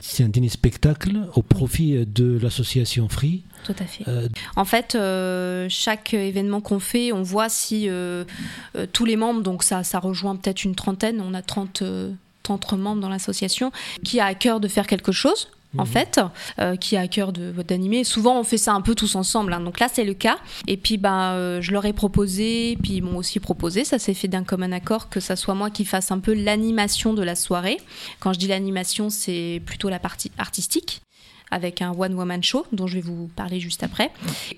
C'est un dîner spectacle au profit de l'association Free. Tout à fait. Euh, En fait, euh, chaque événement qu'on fait, on voit si euh, tous les membres, donc ça, ça rejoint peut-être une trentaine, on a 30, euh, 30 membres dans l'association, qui a à cœur de faire quelque chose. En Mhm. fait, euh, qui a à cœur de d'animer. Souvent, on fait ça un peu tous ensemble. hein. Donc là, c'est le cas. Et puis, bah, euh, je leur ai proposé, puis ils m'ont aussi proposé. Ça s'est fait d'un commun accord que ça soit moi qui fasse un peu l'animation de la soirée. Quand je dis l'animation, c'est plutôt la partie artistique avec un one woman show dont je vais vous parler juste après.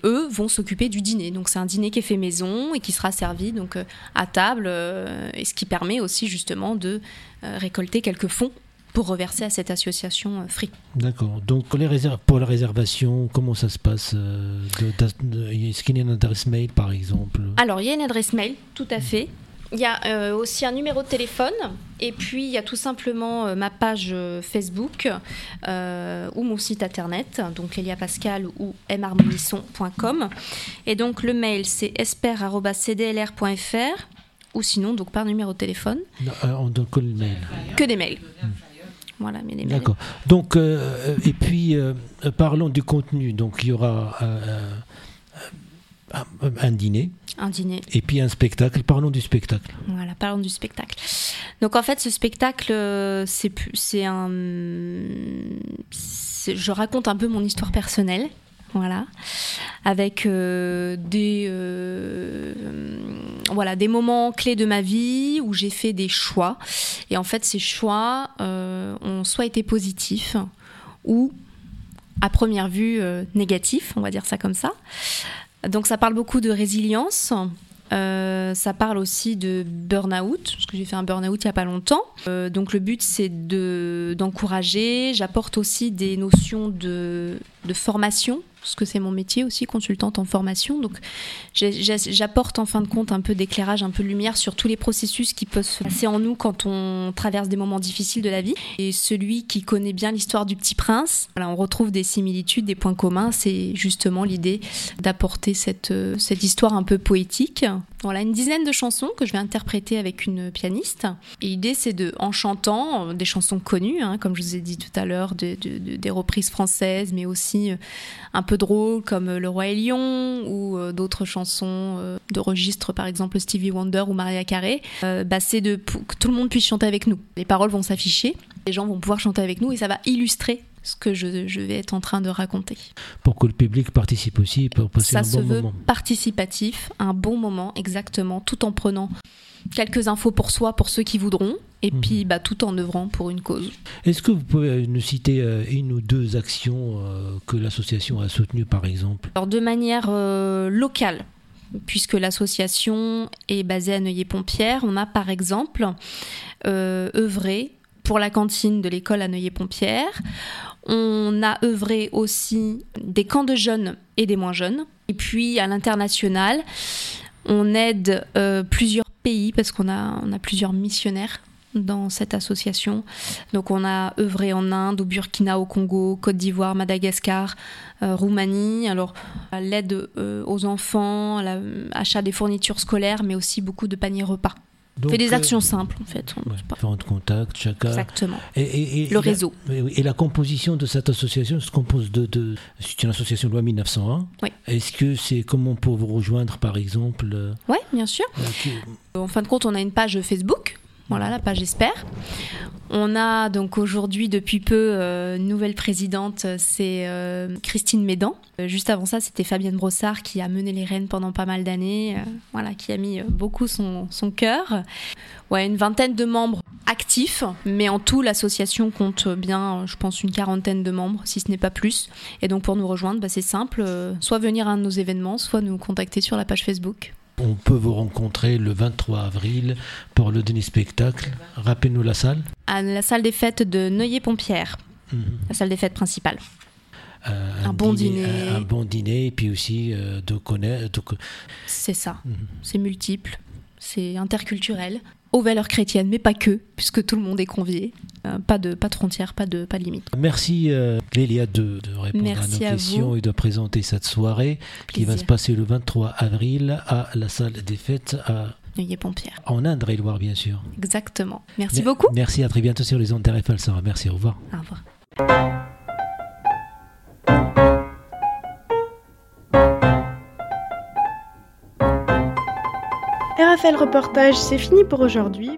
Eux vont s'occuper du dîner. Donc c'est un dîner qui est fait maison et qui sera servi donc euh, à table et ce qui permet aussi justement de récolter quelques fonds pour reverser à cette association euh, Free. D'accord. Donc pour, les réser- pour la réservation, comment ça se passe euh, Est-ce qu'il y a une adresse mail par exemple? Alors il y a une adresse mail, tout à fait. Il y a euh, aussi un numéro de téléphone et puis il y a tout simplement euh, ma page Facebook euh, ou mon site internet, donc Elia Pascal ou mharmonisson.com. Et donc le mail c'est esper.cdlr.fr ou sinon donc par numéro de téléphone, Non, On donne que le mail. que des mails. Voilà. D'accord. Donc, euh, et puis, euh, euh, parlons du contenu. Donc, il y aura euh, euh, un, un dîner Un dîner. et puis un spectacle. Parlons du spectacle. Voilà, parlons du spectacle. Donc en fait, ce spectacle, euh, c'est un, je raconte un peu mon histoire personnelle, voilà, avec euh, des, euh, voilà, des moments clés de ma vie où j'ai fait des choix. Et en fait, ces choix euh, ont soit été positifs ou à première vue euh, négatifs, on va dire ça comme ça. Donc ça parle beaucoup de résilience. Euh, ça parle aussi de burn-out, parce que j'ai fait un burn-out il n'y a pas longtemps. Euh, donc le but c'est de, d'encourager. J'apporte aussi des notions de, de formation, parce que c'est mon métier aussi, consultante en formation. Donc j'apporte en fin de compte un peu d'éclairage, un peu de lumière sur tous les processus qui peuvent se passer en nous quand on traverse des moments difficiles de la vie. Et celui qui connaît bien l'histoire du petit prince, voilà, on retrouve des similitudes, des points communs. C'est justement l'idée d'apporter cette, euh, cette histoire un peu poétique. Voilà, une dizaine de chansons que je vais interpréter avec une pianiste. Et l'idée, c'est de, en chantant euh, des chansons connues, hein, comme je vous ai dit tout à l'heure, de- de- de- des reprises françaises, mais aussi euh, un peu drôles comme euh, Le Roi et Lion ou euh, d'autres chansons euh, de registre, par exemple Stevie Wonder ou Maria Carey. Bah, c'est de que tout le monde puisse chanter avec nous. Les paroles vont s'afficher, les gens vont pouvoir chanter avec nous et ça va illustrer ce que je, je vais être en train de raconter. Pour que le public participe aussi, pour passer Ça un se bon veut moment. participatif, un bon moment exactement, tout en prenant quelques infos pour soi, pour ceux qui voudront, et Mhm. puis bah, tout en œuvrant pour une cause. Est-ce que vous pouvez nous citer euh, une ou deux actions euh, que l'association a soutenues, par exemple? Alors de manière euh, locale, puisque l'association est basée à Neuilly-Pompierre, on a par exemple euh, œuvré pour la cantine de l'école à Neuilly-Pompierre. On a œuvré aussi des camps de jeunes et des moins jeunes. Et puis à l'international, on aide euh, plusieurs pays parce qu'on a, on a plusieurs missionnaires dans cette association. Donc on a œuvré en Inde, au Burkina, au Congo, Côte d'Ivoire, Madagascar, euh, Roumanie. Alors l'aide euh, aux enfants, l'achat des fournitures scolaires, mais aussi beaucoup de paniers repas. On Donc, fait des euh, actions simples en fait. On- ouais, différents contacts, chacun. Exactement. Et, et- et- Le et réseau. La, oui, oui. et la composition de cette association se compose de. de c'est une association de loi 1901. Oui. Est-ce que c'est comment pour vous rejoindre, par exemple Ouais, bien sûr. euh, qui- En fin de compte, on a une page Facebook. Voilà, la page Espère. On a donc aujourd'hui, depuis peu, euh, nouvelle présidente, c'est euh, Christine Médan. Euh, juste avant ça, c'était Fabienne Brossard qui a mené les rênes pendant pas mal d'années, euh, voilà, qui a mis beaucoup son, cœur. Ouais, une vingtaine de membres actifs, mais en tout, l'association compte bien, je pense, une quarantaine de membres, si ce n'est pas plus. Et donc, pour nous rejoindre, bah, c'est simple, soit venir à un de nos événements, soit nous contacter sur la page Facebook. On peut vous rencontrer le 23 avril pour le dernier spectacle. Rappelez-nous la salle. À la salle des fêtes de Neuilly-Pompierre, Mhm. la salle des fêtes principale. Euh, Un bon dîner. Un, un bon dîner et puis aussi euh, de connaître. de C'est ça. Mhm. C'est multiple, c'est interculturel, aux valeurs chrétiennes, mais pas que, puisque tout le monde est convié. Euh, pas, de, pas de frontières, pas de, pas de limites. Merci euh, Clélia de, de répondre Merci à nos à questions vous. et de présenter cette soirée qui va se passer le 23 avril à la salle des fêtes à, Neuilly-Pompierre. en Indre-et-Loire, bien sûr. Exactement. Merci Me- beaucoup. Merci, à très bientôt sur les ondes d'RFL Sarah. Merci, au revoir. Au revoir. RFL Reportage, c'est fini pour aujourd'hui.